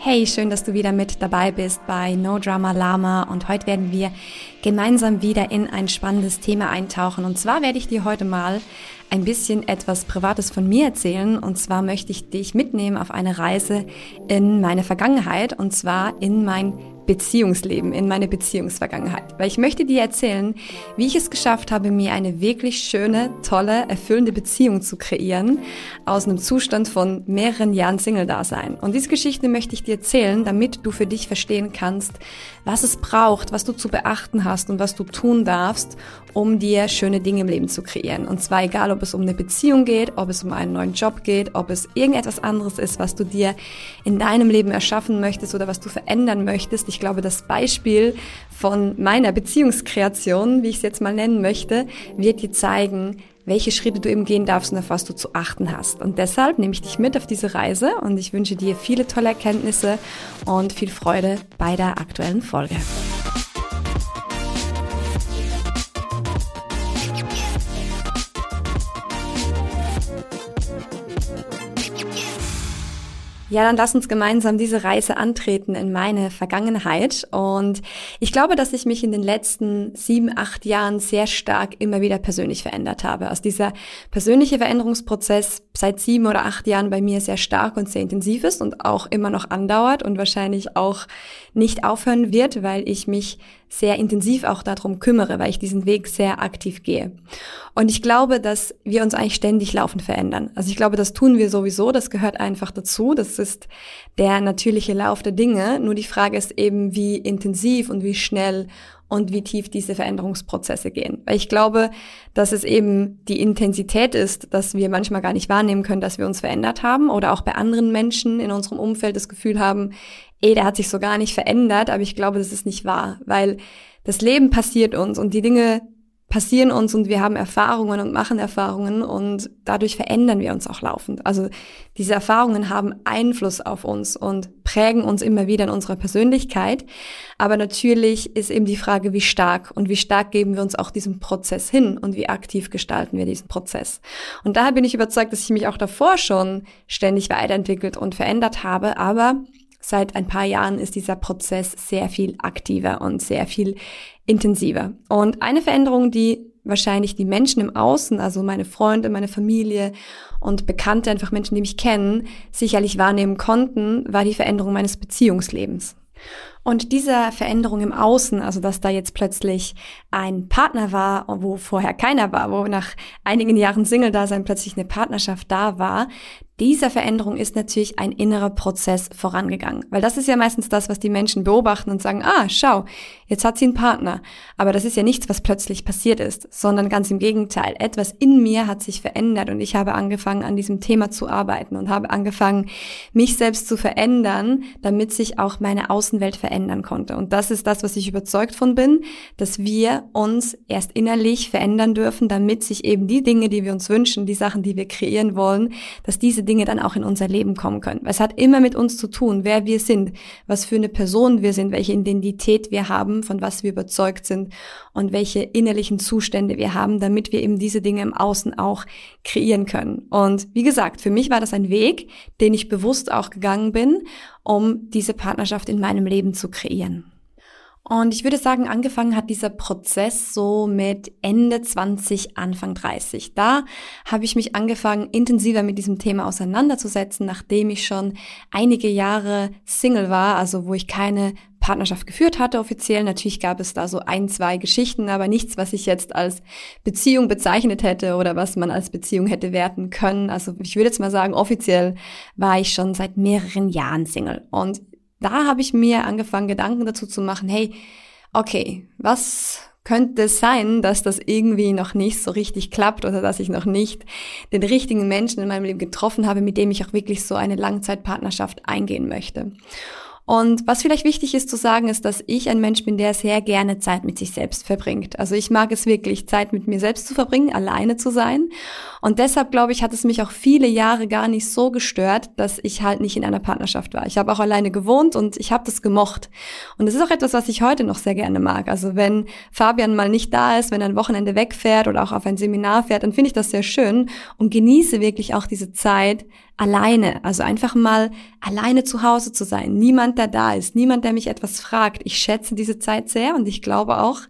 Hey, schön, dass du wieder mit dabei bist bei No Drama Lama. Und heute werden wir gemeinsam wieder in ein spannendes Thema eintauchen. Und zwar werde ich dir heute mal ein bisschen etwas Privates von mir erzählen. Und zwar möchte ich dich mitnehmen auf eine Reise in meine Vergangenheit. Und zwar in mein Beziehungsleben, in meine Beziehungsvergangenheit. Weil ich möchte dir erzählen, wie ich es geschafft habe, mir eine wirklich schöne, tolle, erfüllende Beziehung zu kreieren aus einem Zustand von mehreren Jahren Single-Dasein. Und diese Geschichte möchte ich dir erzählen, damit du für dich verstehen kannst, was es braucht, was du zu beachten hast und was du tun darfst, um dir schöne Dinge im Leben zu kreieren. Und zwar egal, ob es um eine Beziehung geht, ob es um einen neuen Job geht, ob es irgendetwas anderes ist, was du dir in deinem Leben erschaffen möchtest oder was du verändern möchtest. Ich glaube, das Beispiel von meiner Beziehungskreation, wie ich es jetzt mal nennen möchte, wird dir zeigen, welche Schritte du eben gehen darfst und auf was du zu achten hast. Und deshalb nehme ich dich mit auf diese Reise und ich wünsche dir viele tolle Erkenntnisse und viel Freude bei der aktuellen Folge. Ja, dann lass uns gemeinsam diese Reise antreten in meine Vergangenheit. Und ich glaube, dass ich mich in den letzten sieben, acht Jahren sehr stark immer wieder persönlich verändert habe. Also dieser persönliche Veränderungsprozess seit sieben oder acht Jahren bei mir sehr stark und sehr intensiv ist und auch immer noch andauert und wahrscheinlich auch nicht aufhören wird, weil ich mich sehr intensiv auch darum kümmere, weil ich diesen Weg sehr aktiv gehe. Und ich glaube, dass wir uns eigentlich ständig laufend verändern. Also ich glaube, das tun wir sowieso, das gehört einfach dazu, das ist der natürliche Lauf der Dinge. Nur die Frage ist eben, wie intensiv und wie schnell und wie tief diese Veränderungsprozesse gehen. Weil ich glaube, dass es eben die Intensität ist, dass wir manchmal gar nicht wahrnehmen können, dass wir uns verändert haben oder auch bei anderen Menschen in unserem Umfeld das Gefühl haben, eh, der hat sich so gar nicht verändert, aber ich glaube, das ist nicht wahr, weil das Leben passiert uns und die Dinge passieren uns und wir haben Erfahrungen und machen Erfahrungen und dadurch verändern wir uns auch laufend. Also diese Erfahrungen haben Einfluss auf uns und prägen uns immer wieder in unserer Persönlichkeit. Aber natürlich ist eben die Frage, wie stark und wie stark geben wir uns auch diesem Prozess hin und wie aktiv gestalten wir diesen Prozess. Und daher bin ich überzeugt, dass ich mich auch davor schon ständig weiterentwickelt und verändert habe, aber Seit ein paar Jahren ist dieser Prozess sehr viel aktiver und sehr viel intensiver. Und eine Veränderung, die wahrscheinlich die Menschen im Außen, also meine Freunde, meine Familie und Bekannte, einfach Menschen, die mich kennen, sicherlich wahrnehmen konnten, war die Veränderung meines Beziehungslebens. Und dieser Veränderung im Außen, also dass da jetzt plötzlich ein Partner war, wo vorher keiner war, wo nach einigen Jahren Single-Dasein plötzlich eine Partnerschaft da war, dieser Veränderung ist natürlich ein innerer Prozess vorangegangen. Weil das ist ja meistens das, was die Menschen beobachten und sagen, ah, schau, jetzt hat sie einen Partner. Aber das ist ja nichts, was plötzlich passiert ist, sondern ganz im Gegenteil. Etwas in mir hat sich verändert und ich habe angefangen, an diesem Thema zu arbeiten und habe angefangen, mich selbst zu verändern, damit sich auch meine Außenwelt verändern konnte. Und das ist das, was ich überzeugt von bin, dass wir uns erst innerlich verändern dürfen, damit sich eben die Dinge, die wir uns wünschen, die Sachen, die wir kreieren wollen, dass diese Dinge dann auch in unser Leben kommen können. Es hat immer mit uns zu tun, wer wir sind, was für eine Person wir sind, welche Identität wir haben, von was wir überzeugt sind und welche innerlichen Zustände wir haben, damit wir eben diese Dinge im Außen auch kreieren können. Und wie gesagt, für mich war das ein Weg, den ich bewusst auch gegangen bin, um diese Partnerschaft in meinem Leben zu kreieren. Und ich würde sagen, angefangen hat dieser Prozess so mit Ende 20, Anfang 30. Da habe ich mich angefangen, intensiver mit diesem Thema auseinanderzusetzen, nachdem ich schon einige Jahre Single war, also wo ich keine Partnerschaft geführt hatte offiziell. Natürlich gab es da so ein, zwei Geschichten, aber nichts, was ich jetzt als Beziehung bezeichnet hätte oder was man als Beziehung hätte werten können. Also ich würde jetzt mal sagen, offiziell war ich schon seit mehreren Jahren Single. Und da habe ich mir angefangen, Gedanken dazu zu machen, hey, okay, was könnte es sein, dass das irgendwie noch nicht so richtig klappt oder dass ich noch nicht den richtigen Menschen in meinem Leben getroffen habe, mit dem ich auch wirklich so eine Langzeitpartnerschaft eingehen möchte. Und was vielleicht wichtig ist zu sagen, ist, dass ich ein Mensch bin, der sehr gerne Zeit mit sich selbst verbringt. Also ich mag es wirklich, Zeit mit mir selbst zu verbringen, alleine zu sein. Und deshalb, glaube ich, hat es mich auch viele Jahre gar nicht so gestört, dass ich halt nicht in einer Partnerschaft war. Ich habe auch alleine gewohnt und ich habe das gemocht. Und das ist auch etwas, was ich heute noch sehr gerne mag. Also wenn Fabian mal nicht da ist, wenn er ein Wochenende wegfährt oder auch auf ein Seminar fährt, dann finde ich das sehr schön und genieße wirklich auch diese Zeit alleine, also einfach mal alleine zu Hause zu sein, niemand, der da ist, niemand, der mich etwas fragt. Ich schätze diese Zeit sehr und ich glaube auch,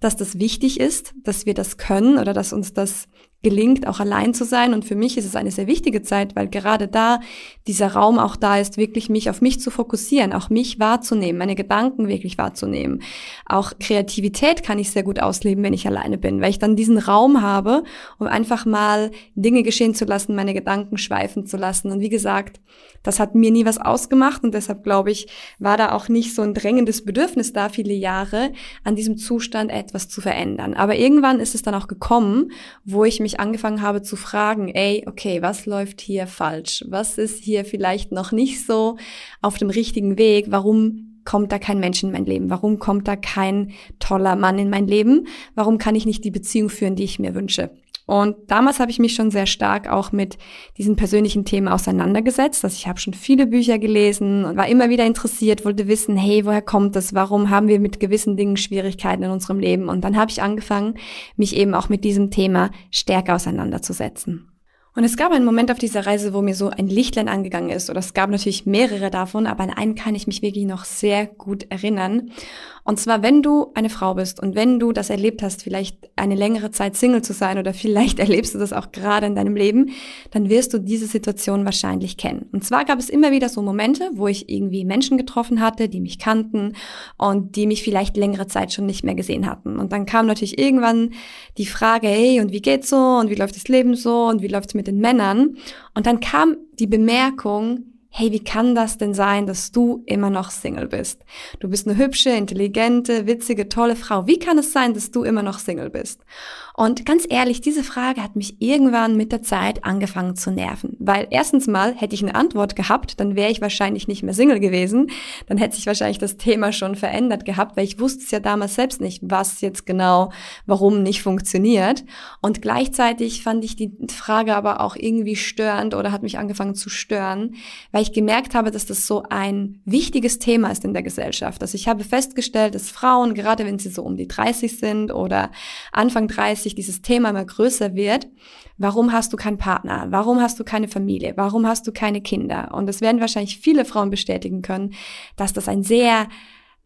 dass das wichtig ist, dass wir das können oder dass uns das gelingt, auch allein zu sein. Und für mich ist es eine sehr wichtige Zeit, weil gerade da dieser Raum auch da ist, wirklich mich auf mich zu fokussieren, auch mich wahrzunehmen, meine Gedanken wirklich wahrzunehmen. Auch Kreativität kann ich sehr gut ausleben, wenn ich alleine bin, weil ich dann diesen Raum habe, um einfach mal Dinge geschehen zu lassen, meine Gedanken schweifen zu lassen. Und wie gesagt, das hat mir nie was ausgemacht und deshalb glaube ich, war da auch nicht so ein drängendes Bedürfnis da, viele Jahre an diesem Zustand etwas zu verändern. Aber irgendwann ist es dann auch gekommen, wo ich mich angefangen habe zu fragen, ey, okay, was läuft hier falsch? Was ist hier vielleicht noch nicht so auf dem richtigen Weg? Warum kommt da kein Mensch in mein Leben? Warum kommt da kein toller Mann in mein Leben? Warum kann ich nicht die Beziehung führen, die ich mir wünsche? Und damals habe ich mich schon sehr stark auch mit diesen persönlichen Themen auseinandergesetzt. Also ich habe schon viele Bücher gelesen und war immer wieder interessiert, wollte wissen, hey, woher kommt das? Warum haben wir mit gewissen Dingen Schwierigkeiten in unserem Leben? Und dann habe ich angefangen, mich eben auch mit diesem Thema stärker auseinanderzusetzen. Und es gab einen Moment auf dieser Reise, wo mir so ein Lichtlein angegangen ist. Oder es gab natürlich mehrere davon, aber an einen kann ich mich wirklich noch sehr gut erinnern. Und zwar, wenn du eine Frau bist und wenn du das erlebt hast, vielleicht eine längere Zeit Single zu sein oder vielleicht erlebst du das auch gerade in deinem Leben, dann wirst du diese Situation wahrscheinlich kennen. Und zwar gab es immer wieder so Momente, wo ich irgendwie Menschen getroffen hatte, die mich kannten und die mich vielleicht längere Zeit schon nicht mehr gesehen hatten. Und dann kam natürlich irgendwann die Frage, hey, und wie geht's so? Und wie läuft das Leben so? Und wie läuft's mit den Männern? Und dann kam die Bemerkung, hey, wie kann das denn sein, dass du immer noch Single bist? Du bist eine hübsche, intelligente, witzige, tolle Frau. Wie kann es sein, dass du immer noch Single bist? Und ganz ehrlich, diese Frage hat mich irgendwann mit der Zeit angefangen zu nerven. Weil erstens mal hätte ich eine Antwort gehabt, dann wäre ich wahrscheinlich nicht mehr Single gewesen. Dann hätte sich wahrscheinlich das Thema schon verändert gehabt, weil ich wusste es ja damals selbst nicht, was jetzt genau, warum nicht funktioniert. Und gleichzeitig fand ich die Frage aber auch irgendwie störend oder hat mich angefangen zu stören, weil ich gemerkt habe, dass das so ein wichtiges Thema ist in der Gesellschaft. Also ich habe festgestellt, dass Frauen, gerade wenn sie so um die 30 sind oder Anfang 30, sich dieses Thema immer größer wird, warum hast du keinen Partner? Warum hast du keine Familie? Warum hast du keine Kinder? Und das werden wahrscheinlich viele Frauen bestätigen können, dass das ein sehr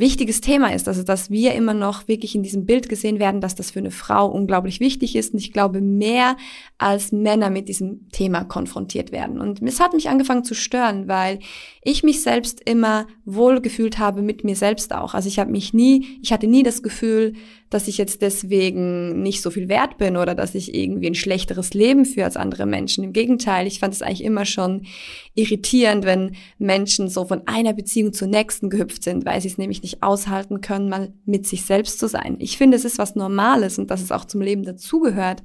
wichtiges Thema ist, also dass wir immer noch wirklich in diesem Bild gesehen werden, dass das für eine Frau unglaublich wichtig ist und ich glaube mehr als Männer mit diesem Thema konfrontiert werden. Und es hat mich angefangen zu stören, weil ich mich selbst immer wohl gefühlt habe mit mir selbst auch. Also ich habe mich nie, ich hatte nie das Gefühl, dass ich jetzt deswegen nicht so viel wert bin oder dass ich irgendwie ein schlechteres Leben führe als andere Menschen. Im Gegenteil, ich fand es eigentlich immer schon irritierend, wenn Menschen so von einer Beziehung zur nächsten gehüpft sind, weil sie es nämlich nicht aushalten können, mal mit sich selbst zu sein. Ich finde, es ist was Normales und dass es auch zum Leben dazugehört,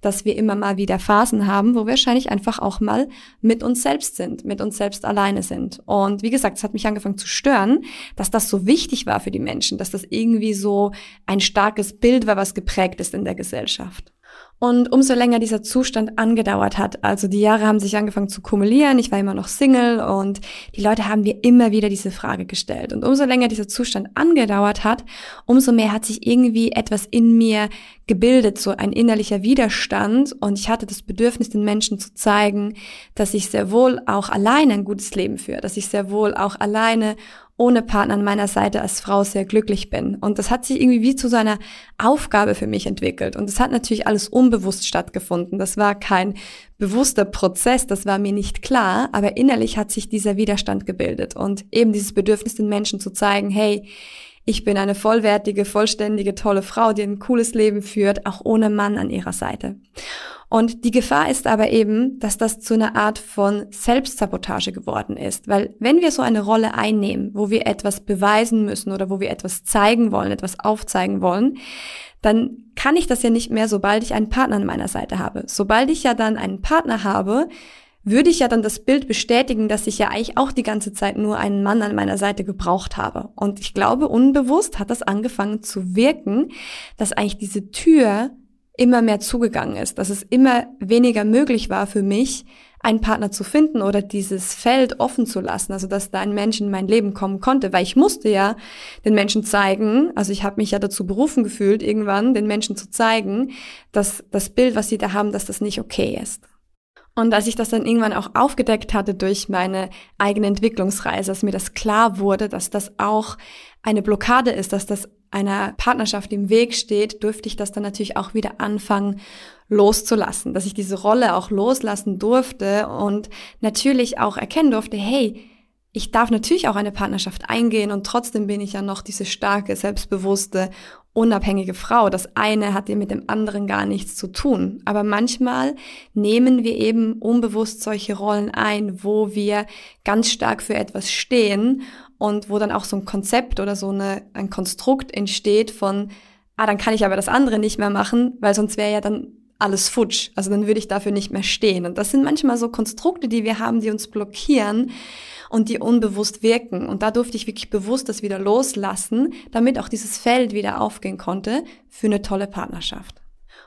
dass wir immer mal wieder Phasen haben, wo wir wahrscheinlich einfach auch mal mit uns selbst sind, mit uns selbst alleine sind. Und wie gesagt, es hat mich angefangen zu stören, dass das so wichtig war für die Menschen, dass das irgendwie so ein stark starkes Bild war, was geprägt ist in der Gesellschaft. Und umso länger dieser Zustand angedauert hat, also die Jahre haben sich angefangen zu kumulieren, ich war immer noch Single und die Leute haben mir immer wieder diese Frage gestellt. Und umso länger dieser Zustand angedauert hat, umso mehr hat sich irgendwie etwas in mir gebildet, so ein innerlicher Widerstand. Und ich hatte das Bedürfnis, den Menschen zu zeigen, dass ich sehr wohl auch alleine ein gutes Leben führe, dass ich sehr wohl auch alleine ohne Partner an meiner Seite als Frau sehr glücklich bin. Und das hat sich irgendwie wie zu so einer Aufgabe für mich entwickelt. Und das hat natürlich alles unbewusst stattgefunden. Das war kein bewusster Prozess, das war mir nicht klar, aber innerlich hat sich dieser Widerstand gebildet und eben dieses Bedürfnis den Menschen zu zeigen, hey, ich bin eine vollwertige, vollständige, tolle Frau, die ein cooles Leben führt, auch ohne Mann an ihrer Seite. Und die Gefahr ist aber eben, dass das zu einer Art von Selbstsabotage geworden ist. Weil wenn wir so eine Rolle einnehmen, wo wir etwas beweisen müssen oder wo wir etwas zeigen wollen, etwas aufzeigen wollen, dann kann ich das ja nicht mehr, sobald ich einen Partner an meiner Seite habe. Sobald ich ja dann einen Partner habe, würde ich ja dann das Bild bestätigen, dass ich ja eigentlich auch die ganze Zeit nur einen Mann an meiner Seite gebraucht habe. Und ich glaube, unbewusst hat das angefangen zu wirken, dass eigentlich diese Tür immer mehr zugegangen ist, dass es immer weniger möglich war für mich, einen Partner zu finden oder dieses Feld offen zu lassen, also dass da ein Mensch in mein Leben kommen konnte, weil ich musste ja den Menschen zeigen, also ich habe mich ja dazu berufen gefühlt, irgendwann den Menschen zu zeigen, dass das Bild, was sie da haben, dass das nicht okay ist. Und als ich das dann irgendwann auch aufgedeckt hatte durch meine eigene Entwicklungsreise, dass mir das klar wurde, dass das auch eine Blockade ist, dass das einer Partnerschaft im Weg steht, durfte ich das dann natürlich auch wieder anfangen loszulassen, dass ich diese Rolle auch loslassen durfte und natürlich auch erkennen durfte, hey, ich darf natürlich auch eine Partnerschaft eingehen und trotzdem bin ich ja noch diese starke, selbstbewusste unabhängige Frau. Das eine hat dir mit dem anderen gar nichts zu tun. Aber manchmal nehmen wir eben unbewusst solche Rollen ein, wo wir ganz stark für etwas stehen und wo dann auch so ein Konzept oder so eine, ein Konstrukt entsteht von, ah, dann kann ich aber das andere nicht mehr machen, weil sonst wäre ja dann alles futsch. Also dann würde ich dafür nicht mehr stehen. Und das sind manchmal so Konstrukte, die wir haben, die uns blockieren, und die unbewusst wirken. Und da durfte ich wirklich bewusst das wieder loslassen, damit auch dieses Feld wieder aufgehen konnte für eine tolle Partnerschaft.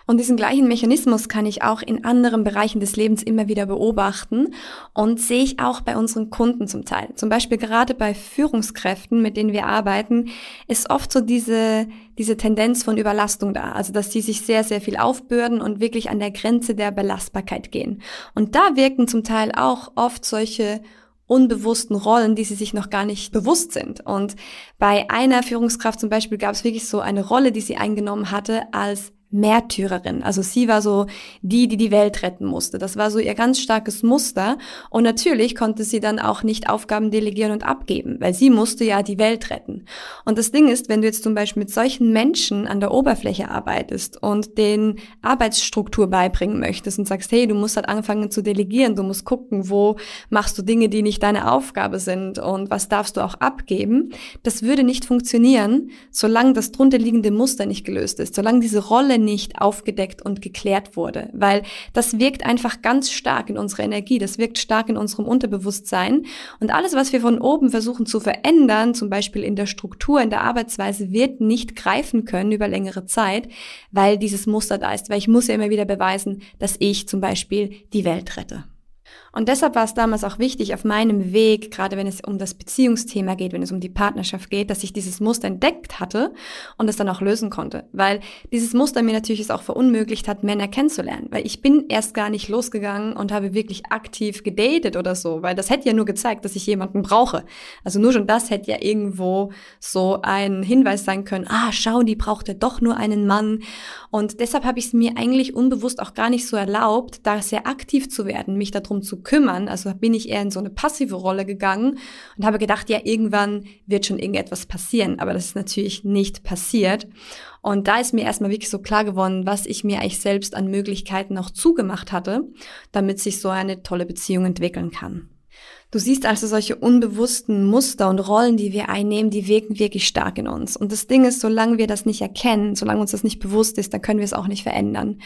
Und diesen gleichen Mechanismus kann ich auch in anderen Bereichen des Lebens immer wieder beobachten und sehe ich auch bei unseren Kunden zum Teil. Zum Beispiel gerade bei Führungskräften, mit denen wir arbeiten, ist oft so diese, diese Tendenz von Überlastung da. Also, dass die sich sehr, sehr viel aufbürden und wirklich an der Grenze der Belastbarkeit gehen. Und da wirken zum Teil auch oft solche unbewussten Rollen, die sie sich noch gar nicht bewusst sind. Und bei einer Führungskraft zum Beispiel gab es wirklich so eine Rolle, die sie eingenommen hatte als Märtyrerin. Also sie war so die, die die Welt retten musste. Das war so ihr ganz starkes Muster. Und natürlich konnte sie dann auch nicht Aufgaben delegieren und abgeben, weil sie musste ja die Welt retten. Und das Ding ist, wenn du jetzt zum Beispiel mit solchen Menschen an der Oberfläche arbeitest und den Arbeitsstruktur beibringen möchtest und sagst, hey, du musst halt anfangen zu delegieren, du musst gucken, wo machst du Dinge, die nicht deine Aufgabe sind und was darfst du auch abgeben, das würde nicht funktionieren, solange das drunter liegende Muster nicht gelöst ist, solange diese Rolle nicht aufgedeckt und geklärt wurde, weil das wirkt einfach ganz stark in unserer Energie, das wirkt stark in unserem Unterbewusstsein und alles, was wir von oben versuchen zu verändern, zum Beispiel in der Struktur, in der Arbeitsweise, wird nicht greifen können über längere Zeit, weil dieses Muster da ist, weil ich muss ja immer wieder beweisen, dass ich zum Beispiel die Welt rette. Und deshalb war es damals auch wichtig auf meinem Weg, gerade wenn es um das Beziehungsthema geht, wenn es um die Partnerschaft geht, dass ich dieses Muster entdeckt hatte und es dann auch lösen konnte. Weil dieses Muster mir natürlich es auch verunmöglicht hat, Männer kennenzulernen. Weil ich bin erst gar nicht losgegangen und habe wirklich aktiv gedatet oder so, weil das hätte ja nur gezeigt, dass ich jemanden brauche. Also nur schon das hätte ja irgendwo so ein Hinweis sein können, ah, schau, die braucht ja doch nur einen Mann. Und deshalb habe ich es mir eigentlich unbewusst auch gar nicht so erlaubt, da sehr aktiv zu werden, mich darum zu kümmern. Also bin ich eher in so eine passive Rolle gegangen und habe gedacht, ja, irgendwann wird schon irgendetwas passieren. Aber das ist natürlich nicht passiert. Und da ist mir erstmal wirklich so klar geworden, was ich mir eigentlich selbst an Möglichkeiten noch zugemacht hatte, damit sich so eine tolle Beziehung entwickeln kann. Du siehst also solche unbewussten Muster und Rollen, die wir einnehmen, die wirken wirklich stark in uns. Und das Ding ist, solange wir das nicht erkennen, solange uns das nicht bewusst ist, dann können wir es auch nicht verändern.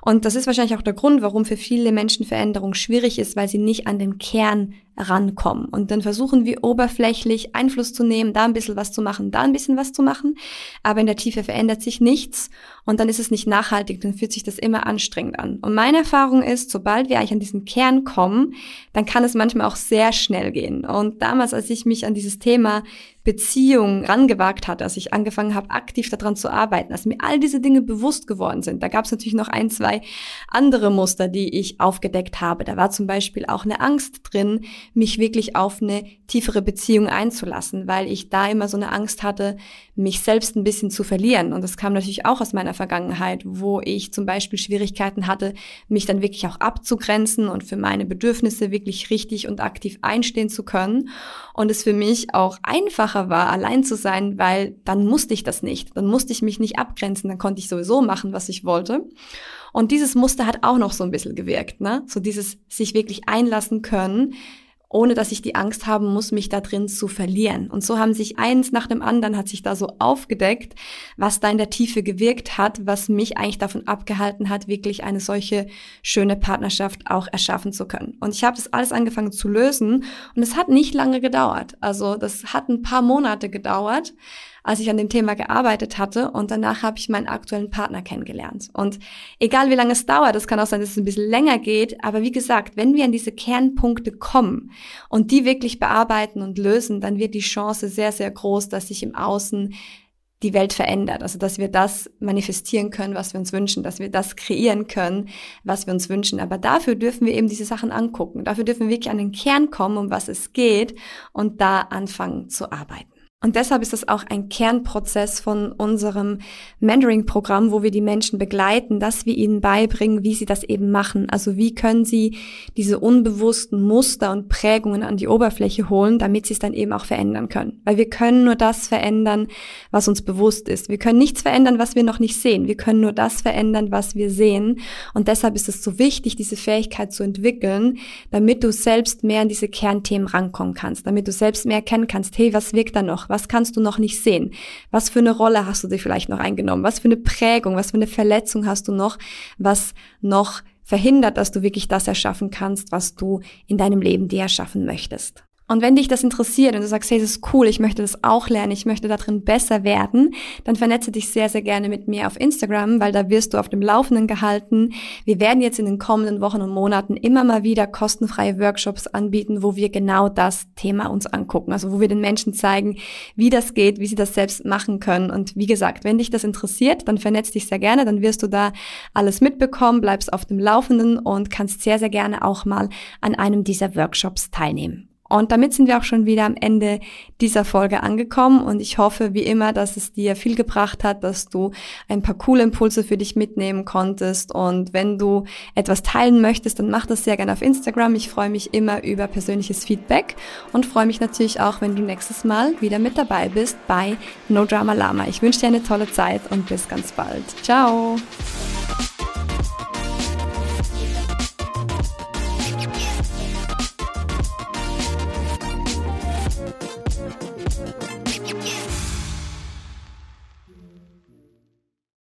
Und das ist wahrscheinlich auch der Grund, warum für viele Menschen Veränderung schwierig ist, weil sie nicht an den Kern rankommen. Und dann versuchen wir oberflächlich Einfluss zu nehmen, da ein bisschen was zu machen, da ein bisschen was zu machen. Aber in der Tiefe verändert sich nichts und dann ist es nicht nachhaltig, dann fühlt sich das immer anstrengend an. Und meine Erfahrung ist, sobald wir eigentlich an diesen Kern kommen, dann kann es manchmal auch sehr schnell gehen. Und damals, als ich mich an dieses Thema Beziehung rangewagt hatte, als ich angefangen habe, aktiv daran zu arbeiten, als mir all diese Dinge bewusst geworden sind. Da gab es natürlich noch ein, zwei andere Muster, die ich aufgedeckt habe. Da war zum Beispiel auch eine Angst drin, mich wirklich auf eine tiefere Beziehung einzulassen, weil ich da immer so eine Angst hatte, mich selbst ein bisschen zu verlieren. Und das kam natürlich auch aus meiner Vergangenheit, wo ich zum Beispiel Schwierigkeiten hatte, mich dann wirklich auch abzugrenzen und für meine Bedürfnisse wirklich richtig und aktiv einstehen zu können. Und es für mich auch einfacher einfacher war, allein zu sein, weil dann musste ich das nicht. Dann musste ich mich nicht abgrenzen, dann konnte ich sowieso machen, was ich wollte. Und dieses Muster hat auch noch so ein bisschen gewirkt, ne? So dieses sich wirklich einlassen können, ohne dass ich die Angst haben muss, mich da drin zu verlieren. Und so haben sich eins nach dem anderen hat sich da so aufgedeckt, was da in der Tiefe gewirkt hat, was mich eigentlich davon abgehalten hat, wirklich eine solche schöne Partnerschaft auch erschaffen zu können. Und ich habe das alles angefangen zu lösen und es hat nicht lange gedauert. Also das hat ein paar Monate gedauert, als ich an dem Thema gearbeitet hatte und danach habe ich meinen aktuellen Partner kennengelernt. Und egal wie lange es dauert, es kann auch sein, dass es ein bisschen länger geht, aber wie gesagt, wenn wir an diese Kernpunkte kommen und die wirklich bearbeiten und lösen, dann wird die Chance sehr, sehr groß, dass sich im Außen die Welt verändert. Also dass wir das manifestieren können, was wir uns wünschen, dass wir das kreieren können, was wir uns wünschen. Aber dafür dürfen wir eben diese Sachen angucken. Dafür dürfen wir wirklich an den Kern kommen, um was es geht und da anfangen zu arbeiten. Und deshalb ist das auch ein Kernprozess von unserem Mentoring-Programm, wo wir die Menschen begleiten, dass wir ihnen beibringen, wie sie das eben machen. Also wie können sie diese unbewussten Muster und Prägungen an die Oberfläche holen, damit sie es dann eben auch verändern können. Weil wir können nur das verändern, was uns bewusst ist. Wir können nichts verändern, was wir noch nicht sehen. Wir können nur das verändern, was wir sehen. Und deshalb ist es so wichtig, diese Fähigkeit zu entwickeln, damit du selbst mehr an diese Kernthemen rankommen kannst, damit du selbst mehr erkennen kannst, hey, was wirkt da noch? Was kannst du noch nicht sehen? Was für eine Rolle hast du dir vielleicht noch eingenommen? Was für eine Prägung, was für eine Verletzung hast du noch, was noch verhindert, dass du wirklich das erschaffen kannst, was du in deinem Leben dir erschaffen möchtest? Und wenn dich das interessiert und du sagst, hey, das ist cool, ich möchte das auch lernen, ich möchte darin besser werden, dann vernetze dich sehr, sehr gerne mit mir auf Instagram, weil da wirst du auf dem Laufenden gehalten. Wir werden jetzt in den kommenden Wochen und Monaten immer mal wieder kostenfreie Workshops anbieten, wo wir genau das Thema uns angucken. Also wo wir den Menschen zeigen, wie das geht, wie sie das selbst machen können. Und wie gesagt, wenn dich das interessiert, dann vernetze dich sehr gerne, dann wirst du da alles mitbekommen, bleibst auf dem Laufenden und kannst sehr, sehr gerne auch mal an einem dieser Workshops teilnehmen. Und damit sind wir auch schon wieder am Ende dieser Folge angekommen und ich hoffe wie immer, dass es dir viel gebracht hat, dass du ein paar coole Impulse für dich mitnehmen konntest und wenn du etwas teilen möchtest, dann mach das sehr gerne auf Instagram. Ich freue mich immer über persönliches Feedback und freue mich natürlich auch, wenn du nächstes Mal wieder mit dabei bist bei No Drama Lama. Ich wünsche dir eine tolle Zeit und bis ganz bald. Ciao!